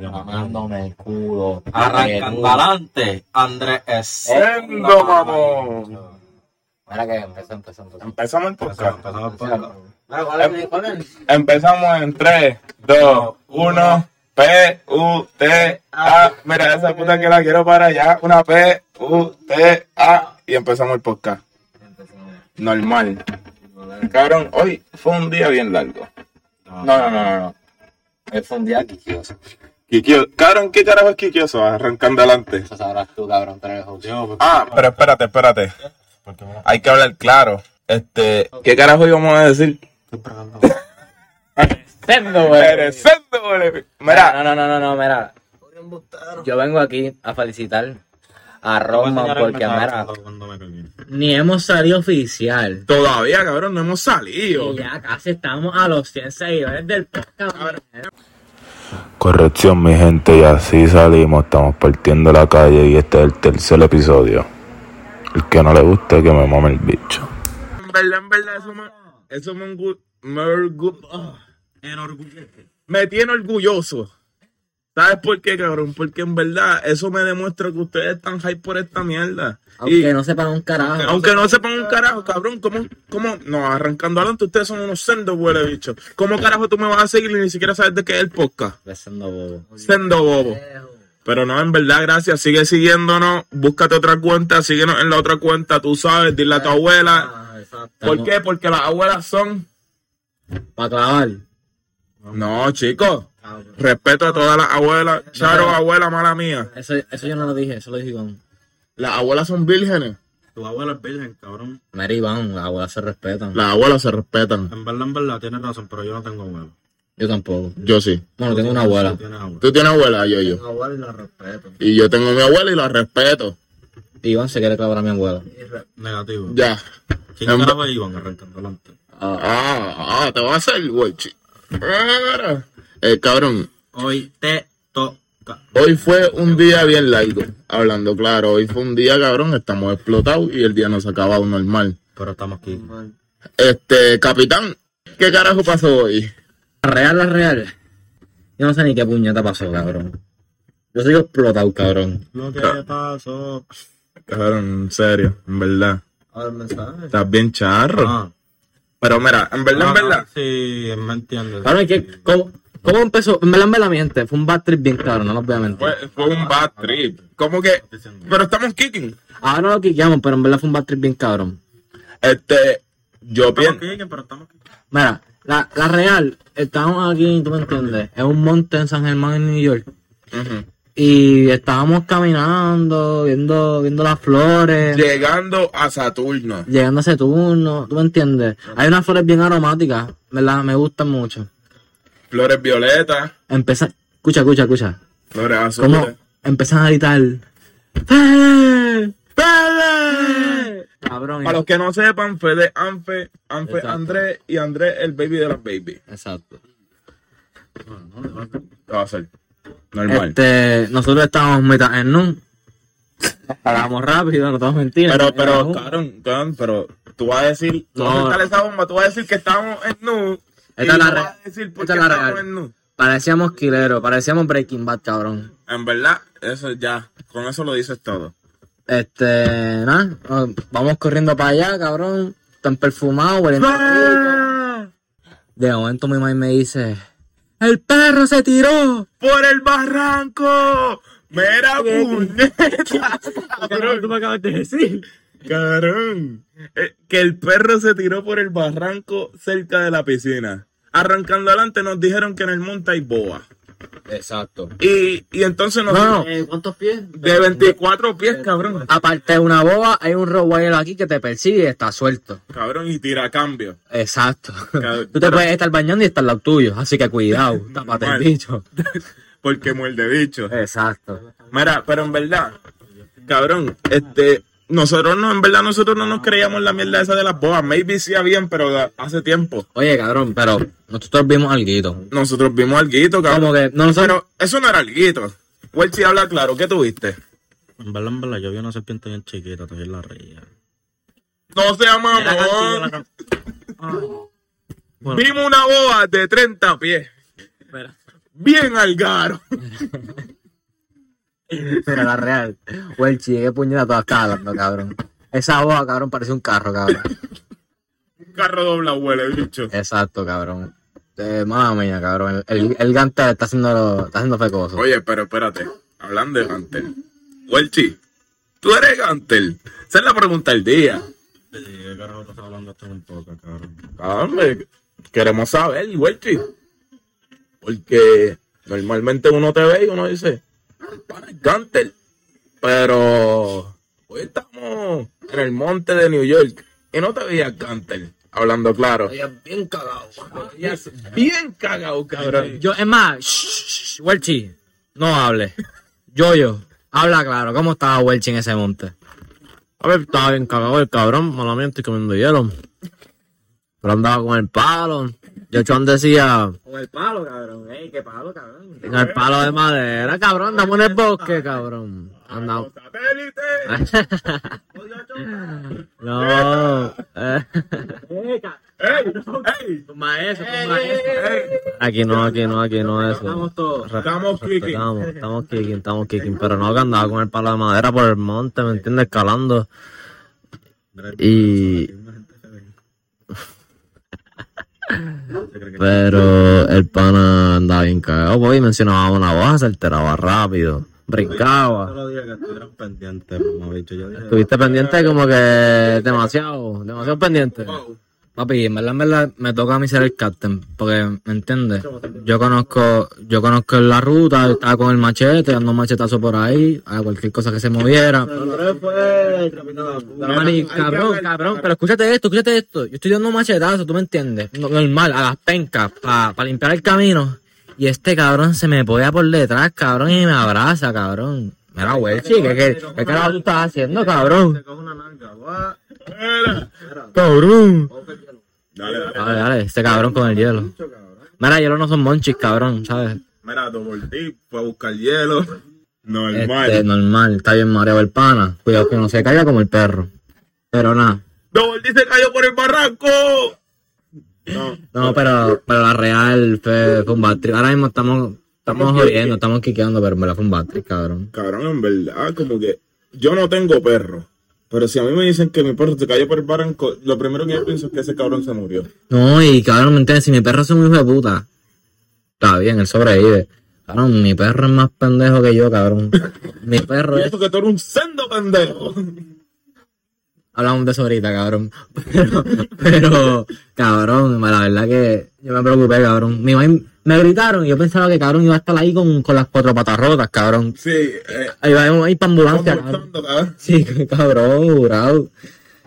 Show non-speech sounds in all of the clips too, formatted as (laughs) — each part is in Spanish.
mamándome el culo. Arrancando adelante, Andrés es. Sendo, mamón. Mira que empezó, empezó, empezó. Empezamos el podcast. Empezamos por acá. Mira, ¿cuál es? ¿Cuál es? Empezamos en 3, 2, 1. P, U, T, A. Mira, esa puta que la quiero para allá. Una P, U, T, A. Y empezamos el podcast. Normal. Cabrón, hoy fue un día bien largo. No, no, no, no. no. Hoy fue un día quisquioso. Kikio. Cabrón, ¿qué carajo es Kikioso? Arrancando adelante. Eso sabrás tú, cabrón, pero. Yo, Ah, pero espérate, espérate. Hay que hablar claro. Este, ¿qué carajo íbamos a decir? Sendo, güey. Mira, No, no, no, no, no, mira. Yo vengo aquí a felicitar a Roma porque, mira, ni hemos salido oficial. todavía, cabrón, no hemos salido. Y ya casi estamos a los 100 seguidores del podcast. Corrección, mi gente, y así salimos. Estamos partiendo la calle y este es el tercer episodio. El que no le guste, que me mame el bicho. En verdad, en verdad, eso me, eso me, orgu- me orgu- ah, Enorgullece. me tiene orgulloso. ¿Sabes por qué, cabrón? Porque en verdad eso me demuestra que ustedes están hype por esta mierda. Aunque Y no sepan un carajo. aunque no sepan un carajo, cabrón, ¿cómo, cómo? No, arrancando adelante, ustedes son unos sendos, huele bicho. ¿Cómo carajo tú me vas a seguir y ni siquiera sabes de qué es el podcast? Besando bobo. Sendo bobo. Pero no, en verdad, gracias. Sigue siguiéndonos. Búscate otra cuenta. Síguenos en la otra cuenta. Tú sabes, dile a tu abuela. Ah, exacto. ¿Por qué? Porque las abuelas son. Para clavar. No, chicos. Respeto a todas las abuelas. Charo, abuela, mala mía. Eso, eso yo no lo dije, eso lo dije Iván. Las abuelas son vírgenes. Tu abuela es virgen, cabrón. Mira, Iván, las abuelas se respetan. Las abuelas se respetan. En verdad, en verdad, tienes razón, pero yo no tengo abuelo. Yo tampoco. Yo sí. Bueno, tengo una abuela. Tú tienes abuelo. Tú tienes abuela, yo, yo. abuela y la respeto. Y yo tengo mi abuela y la respeto. Iván se quiere clavar a mi abuela. Negativo. Ya. ¿Quién En- iban arrancando adelante? Ah, ah, te vas a hacer, güey. Eh, cabrón, Hoy te toca. Hoy fue un día bien largo, hablando claro. Hoy fue un día, cabrón, estamos explotados y el día no se ha acabado normal. Pero estamos aquí. Este, capitán, ¿qué carajo pasó hoy? La real, la real. Yo no sé ni qué puñeta pasó, cabrón. Yo soy explotado, cabrón. Lo que pasó. Cabrón, en serio, en verdad. Estás bien charro. Ah. Pero mira, en verdad, en verdad. Sí, me entiendes. Cabrón, ¿qué, cómo, ¿cómo empezó? En verdad, en verdad, mi gente, fue un bad trip bien cabrón, no nos voy a mentir. Fue, fue un bad trip. ¿Cómo que? Pero estamos kicking. Ahora lo quiqueamos, pero en verdad fue un bad trip bien cabrón. Este, yo Estamos pienso. Mira, la, la real, estamos aquí, tú me entiendes, es un monte en San Germán, en New York. Y estábamos caminando, viendo, viendo las flores, Llegando a Saturno. llegando a ese turno, tú me entiendes. Hay unas flores bien aromáticas, ¿verdad? Me gustan mucho. Flores violetas, Empieza, escucha, escucha, escucha. flores Como azules. empiezan a gritar, ¡Fede! ¡Fede! Cabrón. Para los que no sepan, Fede Anfe, Anfe Exacto. Andrés y Andrés el baby de las baby. Exacto. ¿Qué va a hacer? Normal. Este, nosotros estábamos mitad en NUN. Paramos rápido, no estamos mentiras. Pero, pero, cabrón, cabrón, pero tú vas a decir, tú vas a No. esa bomba, tú vas a decir que estábamos en nu. Esta es la vas a decir por esta qué es la estamos real. en nu. Parecíamos Quilero, parecíamos Breaking Bad, cabrón. En verdad, eso ya, con eso lo dices todo. Este, nada, vamos corriendo para allá, cabrón. Tan perfumado, hueliendo ¡Ah! rico. De momento mi mamá me dice, ¡El perro se tiró! ¡Por el barranco! ¡Mira, (laughs) puñeta! (laughs) Tú me acabas de decir. Cabrón. Eh, que el perro se tiró por el barranco cerca de la piscina. Arrancando adelante nos dijeron que en el monte hay boa. Exacto. Y, y entonces nos No, no. ¿Cuántos pies? de 24 pies, cabrón. Aparte de una boa, hay un Rottweiler aquí que te persigue y está suelto. Cabrón, y tira cambio. Exacto. Cabrón, Tú te pero- puedes estar bañando y está al lado tuyo, así que cuidado, (laughs) tápate el bicho. (laughs) Porque muerde bicho. Exacto. Mira, pero en verdad, cabrón, este, nosotros no, en verdad nosotros no nos creíamos la mierda esa de las boas. Maybe sí habían, pero hace tiempo. Oye, cabrón, pero nosotros vimos alguito. Nosotros vimos alguito, cabrón. Como que no nosotros... Pero eso no era alguito. Welchi habla claro, ¿qué tuviste? En verdad, en verdad, yo vi una serpiente bien chiquita, todavía la reía. No sea mamón. Ah. Bueno, Vimos una boa de 30 pies. espera. bien al (laughs) (laughs) Mira, la real. Welchi, qué puñeta toda estaba hablando, cabrón. Esa boca, cabrón, parece un carro, cabrón. Un carro dobla huele, bicho. Exacto, cabrón. Eh, madre mía, cabrón. El, el Gantel está haciendo, está haciendo fecoso. Oye, pero espérate, hablando de Gantel. Welchi, ¿tú eres Gantel? Esa es la pregunta del día. Sí, ¿Qué carajo estás hablando esto en el podcast, cabrón? Hombre, queremos saber, Welchi. Porque normalmente uno te ve y uno dice, "El pana es Gantel. Pero hoy estamos en el monte de New York y no te veías Gantel. Hablando claro. bien cagado. Bien cagado, cabrón. Yo, es más, shh, shh, shh, Welchi, no hable. Yo, yo, habla claro. ¿Cómo estaba Welchi en ese monte? A ver, estaba bien cagado el cabrón, malamente estoy comiendo hielo. Pero andaba con el palo. Yo Juan decía, Con el palo, cabrón. Ey, qué palo, cabrón. en el palo de madera, cabrón, andamos en el bosque, cabrón. Andamos. ¡Satélite! (laughs) No. eh, ¡Ey! ¡Ey! Maestro, maestro. ¡Ey! Aquí no, aquí no, aquí no eso. Estamos todos. Estamos kicking. Estamos, estamos kicking, estamos kicking, pero no que andaba con el palo de madera por el monte, ¿me entiendes? Escalando. Y, pero el pana andaba bien cagado, pues, y mencionaba una voz, se alteraba rápido, brincaba. Solo dije que estuvieran pendientes, mamá, bicho. Yo dije, Estuviste pendiente como que demasiado, demasiado pendiente. Papi, en verdad, en verdad, me toca a mí ser el captain, porque, ¿me entiendes? Yo conozco, yo conozco la ruta, estaba con el machete, dando un machetazo por ahí, a cualquier cosa que se moviera. Mani, cabrón, cabrón, pero escúchate esto, escúchate esto. Yo estoy dando un machetazo, ¿tú me entiendes? No- Normal, a las pencas, para limpiar el camino. Y este cabrón se me polla por detrás, cabrón, y me abraza, cabrón. Mira, güey, sí, ¿qué, qué, qué carajo tú estás haciendo, cabrón? Cabrón. Dale, dale. Dale, dale, este cabrón con el hielo. Mira, hielo no son monchis, cabrón, ¿sabes? Mira, Double D fue a buscar hielo. Normal. Este, normal, está bien mareado el pana. Cuidado que no se caiga como el perro. Pero nada. Double se cayó por el barranco. No. No, pero, pero la real fue, fue un bad trip. Ahora mismo estamos, estamos Estamos jodiendo, estamos quiqueando, pero en verdad fue un bad trip, cabrón. Cabrón, en verdad, como que yo no tengo perro. Pero si a mí me dicen que mi perro se cayó por el barranco, lo primero que yo pienso es que ese cabrón se murió. No, y cabrón, ¿me entiendes? Si mi perro es un hijo de puta, está bien, él sobrevive. Cabrón, mi perro es más pendejo que yo, cabrón. Mi perro es... que tú eres un sendo pendejo. Hablamos de eso ahorita, cabrón. (laughs) Pero, pero, cabrón, la verdad que yo me preocupé, cabrón. Mi mamá me gritaron y yo pensaba que, cabrón, iba a estar ahí con, con las cuatro patas rotas, cabrón. Sí, eh, Ahí va a ir para ambulancia, cabrón. Sí, (laughs) cabrón, jurado.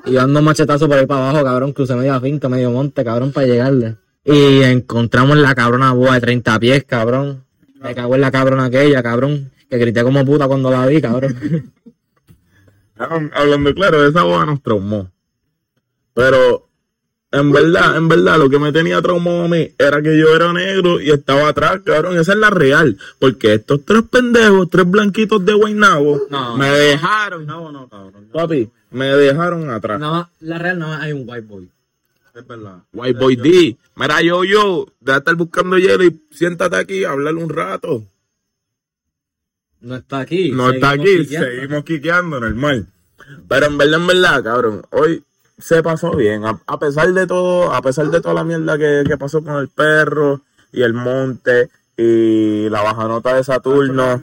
Y yo ando machetazos por ahí para abajo, cabrón. Crucé media finca, medio monte, cabrón, para llegarle. Y encontramos la cabrona boa de 30 pies, cabrón. Me cago en la cabrona aquella, cabrón. Que grité como puta cuando la vi, cabrón. (laughs) Cabrón, Hablando claro, esa boda nos traumó. Pero, en verdad, en verdad, lo que me tenía traumado a mí era que yo era negro y estaba atrás, cabrón. Esa es la real. Porque estos tres pendejos, tres blanquitos de Guaynabo, No. me dejaron, no, no, cabrón. papi, me dejaron atrás. Nada más, la real no hay un white boy. Es verdad. White Boy D, mira yo, yo, deja de estar buscando hielo y siéntate aquí a hablar un rato. No está aquí. No está seguimos aquí, quiqueando. seguimos quiqueando, normal. Pero en verdad, en verdad, cabrón, hoy se pasó bien. A, a pesar de todo, a pesar de toda la mierda que, que pasó con el perro y el monte y la bajanota de Saturno.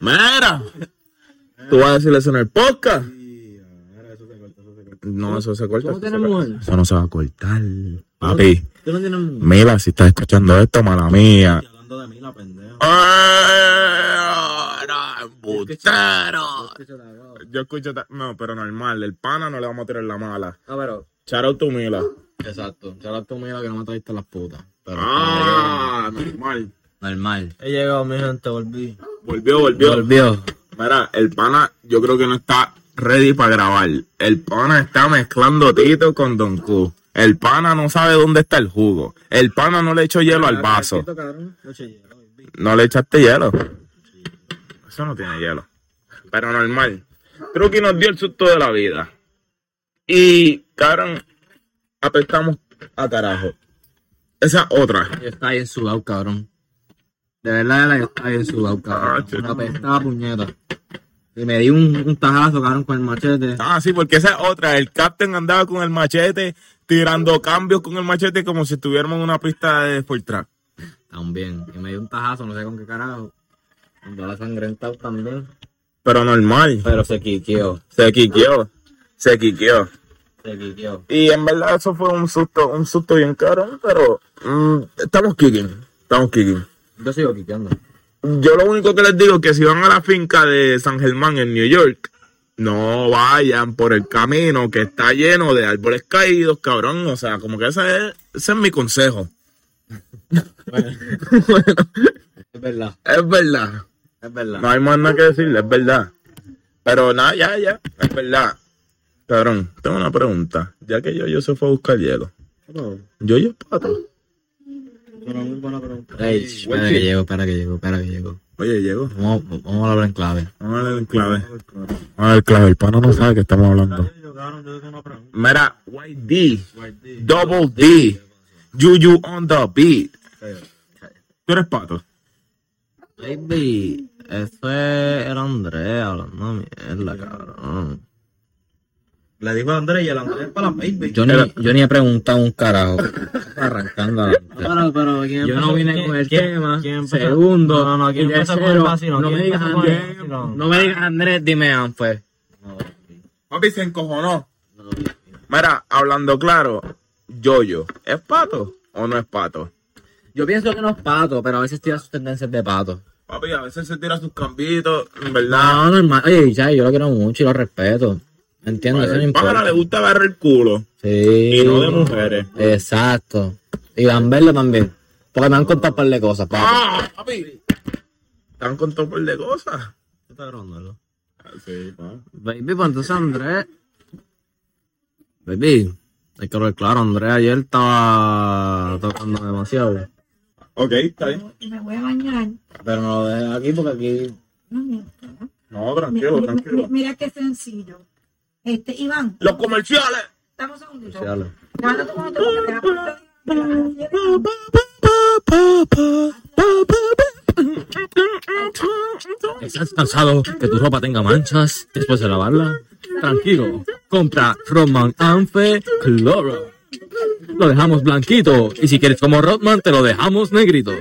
Mira, tú vas a decirle eso en el podcast. No, eso se corta. ¿Tú no eso se- mujer? Eso no se va a cortar. Papi, Tú no tienes mujer. mira, si estás escuchando esto, mala mía. Hablando de mí, la pendeja. ¡Ah, no, embustero! Yo escucho. No, pero normal. El pana no le vamos a tirar la mala. No, pero. Shout out to Mila. Exacto. Será tú mira que no me trajiste las putas. Pero. Ah, normal. Normal. He llegado, mi gente, volví. Volvió, volvió. Volvió. Mira, el pana, yo creo que no está ready para grabar. El pana está mezclando Tito con Don Q. El pana no sabe dónde está el jugo. El pana no le echó hielo al vaso. No le echaste hielo. Eso no tiene hielo. Pero normal. Truqui nos dio el susto de la vida. Y, cabrón, apestamos a carajo. Esa otra. Yo estaba bien sudado, cabrón. De verdad, yo estaba bien sudado, Ah, cabrón. chico. Me apestaba puñeta. Y me di un, un tajazo, cabrón, con el machete. Ah, sí, porque esa es otra. El captain andaba con el machete, tirando cambios con el machete como si estuviéramos en una pista de sport track. También. Y me dio un tajazo, no sé con qué carajo. Andaba sangrentado también. Pero normal. Pero se quiqueó. Se quiqueó. Se quiqueó. Se quiqueó. Y en verdad eso fue un susto, un susto bien caro, pero mm, estamos kicking. Estamos kicking. Yo sigo quiqueando. Yo lo único que les digo es que si van a la finca de San Germán en New York, no vayan por el camino que está lleno de árboles caídos, cabrón. O sea, como que ese es, ese es mi consejo. (laughs) (laughs) Es verdad. Es verdad. Es verdad. No hay más nada que decirle, es verdad. Pero nada, ya, ya, es verdad. Cabrón, tengo una pregunta. Ya que yo, yo se fue a buscar hielo. Yo, yo, pato. Ey, espera que llego, espera que llego, espera que llego. Oye, llegó. Vamos, vamos a hablar en clave. Vamos a ver el clave. Vamos a ver el clave. El pana no sabe que estamos hablando. Mira, White D. Double D. Juju on the beat. Tú eres pato. Baby, eso es el Andrés hablando mierda, cabrón. Le dijo a Andrés y el Andrés es para la baby. Yo ni, yo ni he preguntado un carajo. Arrancando adelante. Pero, pero, ¿quién Yo no vine con el quién- tema. Segundo. No, no, ¿quién empezó con el vacilón? No me ¿Quién digas empezó con el Andrés. No me digas Andrés, dime pues. Papi se encojonó. Mira, hablando claro, Yoyo, ¿es pato o no es pato? Yo pienso que no es pato, pero a veces tira sus tendencias de pato. Papi, a veces se tira sus cambitos, en verdad. No, normal. Oye, ya, yo lo quiero mucho y lo respeto. ¿Entiendes? Eso no El pájaro importa. le gusta agarrar el culo Sí. y no de mujeres. Exacto. Y van verlo también. Porque me han contado un par de cosas, papi. ¡Ah, papi! Están con todo por de cosas. está grabando, ¿no? Sí, pa. Baby, pues entonces Andrés. Baby, hay que hablar claro, Andrés ayer estaba tocando demasiado. Ok, está bien. Y me voy a bañar. Pero no lo dejes aquí porque aquí. No, No, mira, tranquilo, mira, tranquilo. mira qué sencillo. Este, Iván, Los comerciales. dame un segundito. Comerciales. ¿Estás cansado que tu ropa tenga manchas después de lavarla? Tranquilo, compra Rodman Anfe Cloro. Lo dejamos blanquito y si quieres como Rodman te lo dejamos negrito.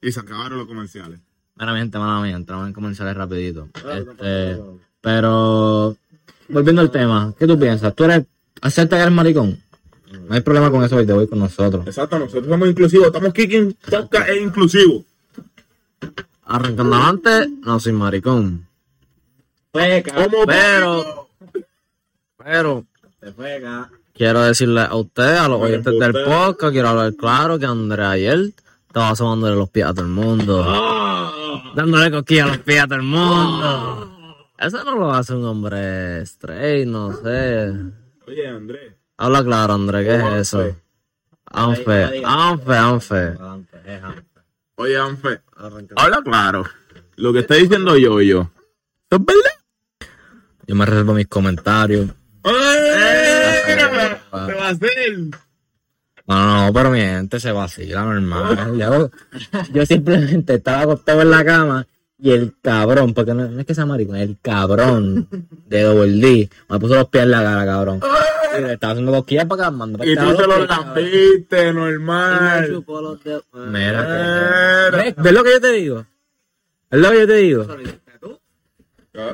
Y se acabaron los comerciales. Mala mente, mala mía, entramos en comerciales rapidito. Este, pero, volviendo al tema, ¿qué tú piensas? ¿Tú eres, acepta que eres maricón? No hay problema con eso hoy te voy con nosotros. Exacto, nosotros somos inclusivos. Estamos kicking, podcast es inclusivo. Arrancando adelante, no soy maricón. Como Pero, pero, quiero decirle a ustedes, a los oyentes del podcast, quiero hablar claro que Andrés ayer estaba asomándole los pies a todo el mundo. Dándole cosquillas a los pies a todo el mundo. Eso no lo hace un hombre straight, no sé. Oye, Andrés. Habla claro, Andrés, ¿qué es eso? Anfe, anfe, anfe. Oye, Anfe. Habla claro. Lo que está diciendo yo y yo. ¿Eso es verdad? Yo me reservo mis comentarios. ¡Eh! ¿Qué va a hacer? No, no, pero mi gente se vacila normal. Yo, yo simplemente estaba acostado en la cama y el cabrón, porque no, no es que sea maricón, el cabrón de Double D me puso los pies en la cara, cabrón. Y le estaba haciendo cosquillas para acá, mandó Y tú se lo lambiste, normal. Mira, Mira. ¿ves, ves lo que yo te digo? ¿Es lo que yo te digo?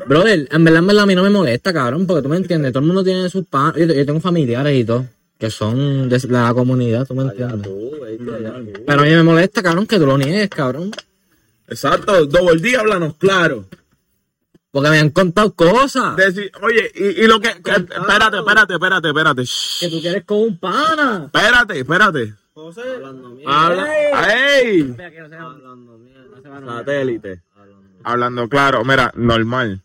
Brother, en verdad, en verdad, a mí no me molesta, cabrón, porque tú me entiendes, todo el mundo tiene sus pan, yo, yo tengo familiares y todo, que son de la comunidad, tú me entiendes. Pero a mí me molesta, cabrón, que tú lo niegues, cabrón. Exacto, Double D, háblanos claro. Porque me han contado cosas. Oye, y, y lo que, que- Espérate, espérate, espérate, espérate. shh, Que tú quieres con un pana. Espérate, espérate. Habla. ¡Ey! Satélite. Hablando claro, mira, normal.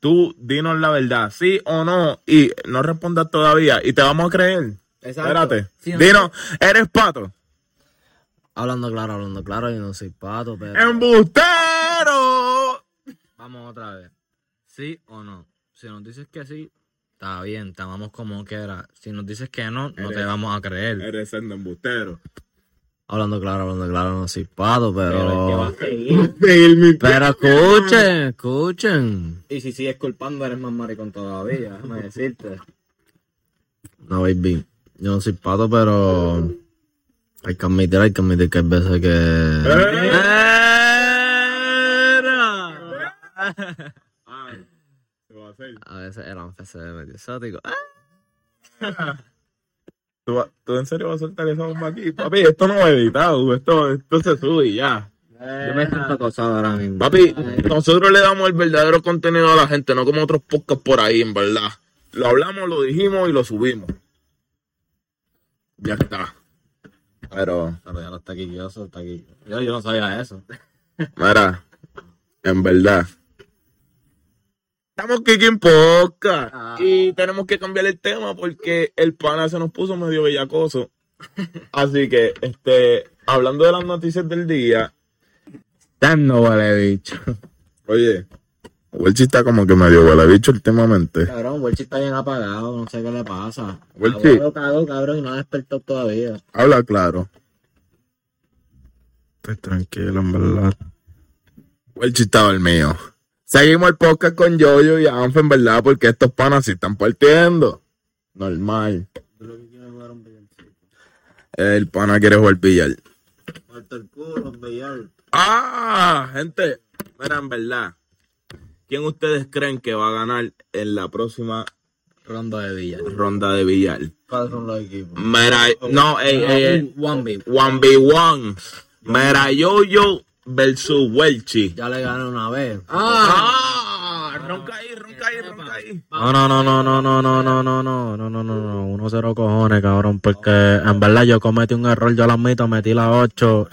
Tú dinos la verdad, sí o no, y no respondas todavía, y te vamos a creer. Espérate. Sí o no. Dinos, ¿eres pato? Hablando claro, hablando claro, yo no soy pato, pero... ¡Embustero! Vamos otra vez. ¿Sí o no? Si nos dices que sí, Está bien, te amamos como quiera. Si nos dices que no, no te vamos a creer. Eres el embustero. Hablando claro, hablando claro, no soy pato, Pero es que va a pero... Pero escuchen, escuchen. Y si sigues culpando, eres más maricón todavía, déjame decirte. No, baby. Yo no soy pato, pero... Hay que admitir, hay que admitir que hay veces que... Ay, ¿qué va a hacer? A veces el se exótico. (laughs) ¿Tú, en serio vas a soltar esa bomba aquí? Papi, esto no va editado, esto, esto se sube y ya. Yo me siento acosado ahora mismo. Papi, nosotros le damos el verdadero contenido a la gente, no como otros podcasts por ahí, en verdad. Lo hablamos, lo dijimos y lo subimos. Ya está. Pero, Pero ya no está quilloso, está aquí. Yo, yo no sabía eso. mira, en verdad. Estamos aquí en podcast y tenemos que cambiar el tema porque el pana se nos puso medio bellacoso. (laughs) Así que, este, hablando de las noticias del día, no vale bicho. oye, Welchi está como que medio huele bicho últimamente. Cabrón, Welchi está bien apagado, no sé qué le pasa. Welchi. Cagó, cabrón, y no ha despertado todavía. Habla claro. Estoy tranquilo, en verdad. Welchi estaba el mío. Seguimos el podcast con Yoyo y Anfe, en verdad, porque estos panas sí están partiendo. Normal. El pana quiere jugar billar. Ah, gente. Mira, en verdad. ¿Quién ustedes creen que va a ganar en la próxima Ronda de Villa. ronda de billar? ¿Cuáles son los equipos? Mira, no, ey, ey, ey. One B. 1v1. Mira, Yoyo versus Welchi. Ya le gané una vez. Ah, ronca ahí, ronca ahí, ronca ahí. No, no, no, no, no, no, no, no, no, no, no, no, no, no, uno cero cojones, cabrón, porque en verdad yo cometí un error, yo lo admito, metí la 8,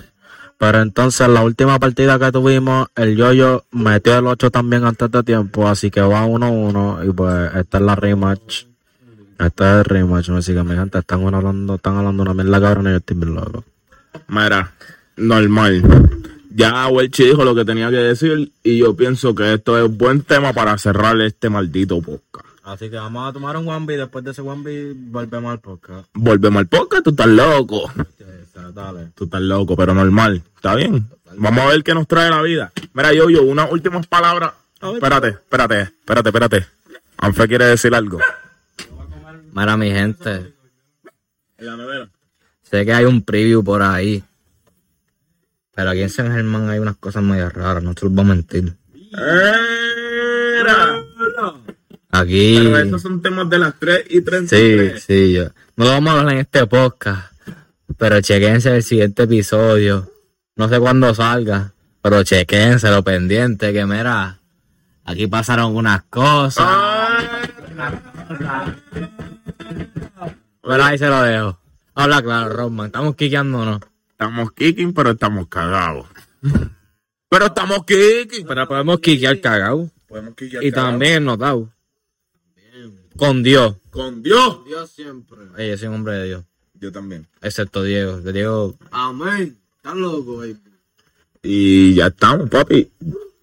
pero entonces la última partida que tuvimos, el yoyo metió el 8 también antes de tiempo, así que va 1-1 y pues esta es la rematch. Este es el rematch, así que mi gente están hablando, están hablando una mierda cabrón y yo estoy bien loco. Mira, normal. Ya Welchi dijo lo que tenía que decir y yo pienso que esto es buen tema para cerrar este maldito podcast. Así que vamos a tomar un 1B, después de ese 1B volvemos al podcast. Volvemos al podcast, tú estás loco. Dale. Tú estás loco, pero normal. ¿Está bien? Vamos a ver qué nos trae la vida. Mira, yo, yo, unas últimas palabras. Espérate, espérate, espérate, espérate. Anfe quiere decir algo. Mira, mi gente, En la nevera. sé que hay un preview por ahí. Pero aquí en San Germán hay unas cosas muy raras, no te los voy a mentir. Era. Aquí. Pero esos son temas de las 3 y Sí, 33. sí, yo. No lo vamos a hablar en este podcast. Pero chequense el siguiente episodio. No sé cuándo salga. Pero chequense lo pendiente. Que mira. Aquí pasaron unas cosas. Pero ahí se lo dejo. Habla claro, Roman. Estamos quiqueándonos. Estamos kicking, pero estamos cagados. Pero estamos kicking. Pero podemos quiquear cagado. Podemos kickear Y cagados. también notado. Con Dios. Con Dios. Dios siempre. Ey, yo soy un hombre de Dios. Yo también. Excepto Diego. Que Diego. Amén. Estás loco, baby. Y ya estamos, papi.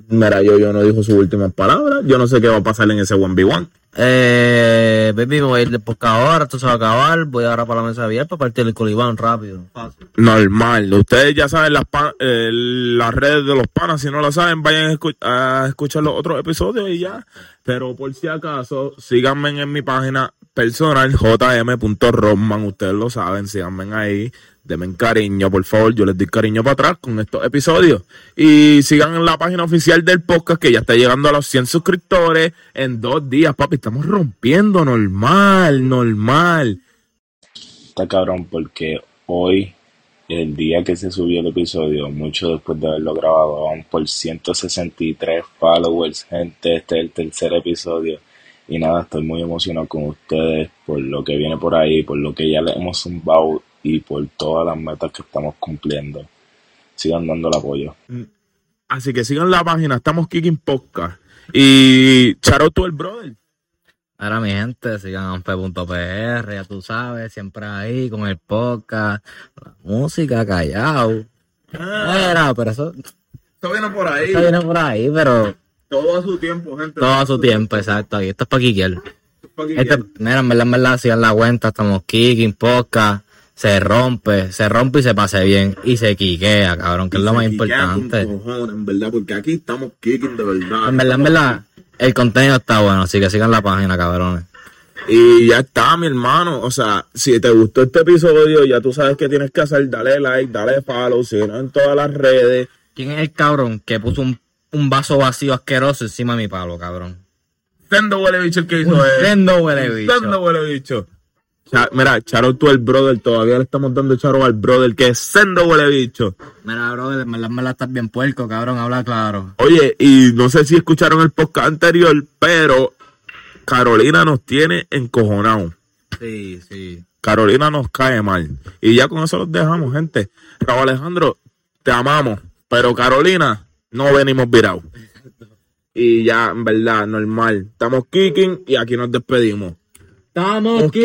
Mira, yo, yo no dijo sus últimas palabras. Yo no sé qué va a pasar en ese 1v1. Eh, baby, me voy a ir de podcast ahora, esto se va a acabar. Voy ahora para la mesa billar para partir el colibán rápido. Fácil. Normal. Ustedes ya saben las, eh, las redes de los panas. Si no lo saben, vayan a, escu- a escuchar los otros episodios y ya. Pero por si acaso, síganme en mi página personal, jm.roman. Ustedes lo saben, síganme ahí. Denme cariño, por favor. Yo les doy cariño para atrás con estos episodios. Y sigan en la página oficial del podcast que ya está llegando a los 100 suscriptores en dos días, papi. Estamos rompiendo normal, normal. Está cabrón porque hoy, el día que se subió el episodio, mucho después de haberlo grabado, vamos por 163 followers, gente. Este es el tercer episodio. Y nada, estoy muy emocionado con ustedes por lo que viene por ahí, por lo que ya le hemos zumbado y por todas las metas que estamos cumpliendo. Sigan dando el apoyo. Mm. Así que sigan la página, estamos Kicking Podcast. Y Charoto el brother. Ahora mi gente, sigan p.pr, ya tú sabes, siempre ahí con el podcast, la música, callado. Ah, era, pero eso... Eso viene por ahí. Eso viene por ahí, pero... Todo a su tiempo, gente. Todo a su tiempo, exacto. Aquí esto es para Kikir. Esto es pa Kikir. Este, mira, en verdad, en verdad, sigan la cuenta, estamos Kicking Podcast se rompe, se rompe y se pase bien y se quiquea, cabrón, que es lo más importante. En verdad, porque aquí estamos kicking de verdad. En verdad, en verdad, el contenido está bueno, así que sigan la página, cabrones. Y ya está, mi hermano. O sea, si te gustó este episodio, ya tú sabes qué tienes que hacer. Dale like, dale follow, síguenos en todas las redes. ¿Quién es el cabrón que puso un, un vaso vacío asqueroso encima de mi palo, cabrón? Sendo huele bicho el que hizo él. Sendo huele bicho. Sendo huele bicho. Mira, Charo tú el brother, todavía le estamos dando Charo al brother, que es sendo huele bicho. Mira, brother, me la, me estás bien puerco, cabrón, habla claro. Oye, y no sé si escucharon el podcast anterior, pero Carolina nos tiene encojonado. Sí, sí. Carolina nos cae mal. Y ya con eso los dejamos, gente. Raúl Alejandro, te amamos, pero Carolina, no venimos virados. Y ya, en verdad, normal. Estamos kicking y aquí nos despedimos. 大毛狗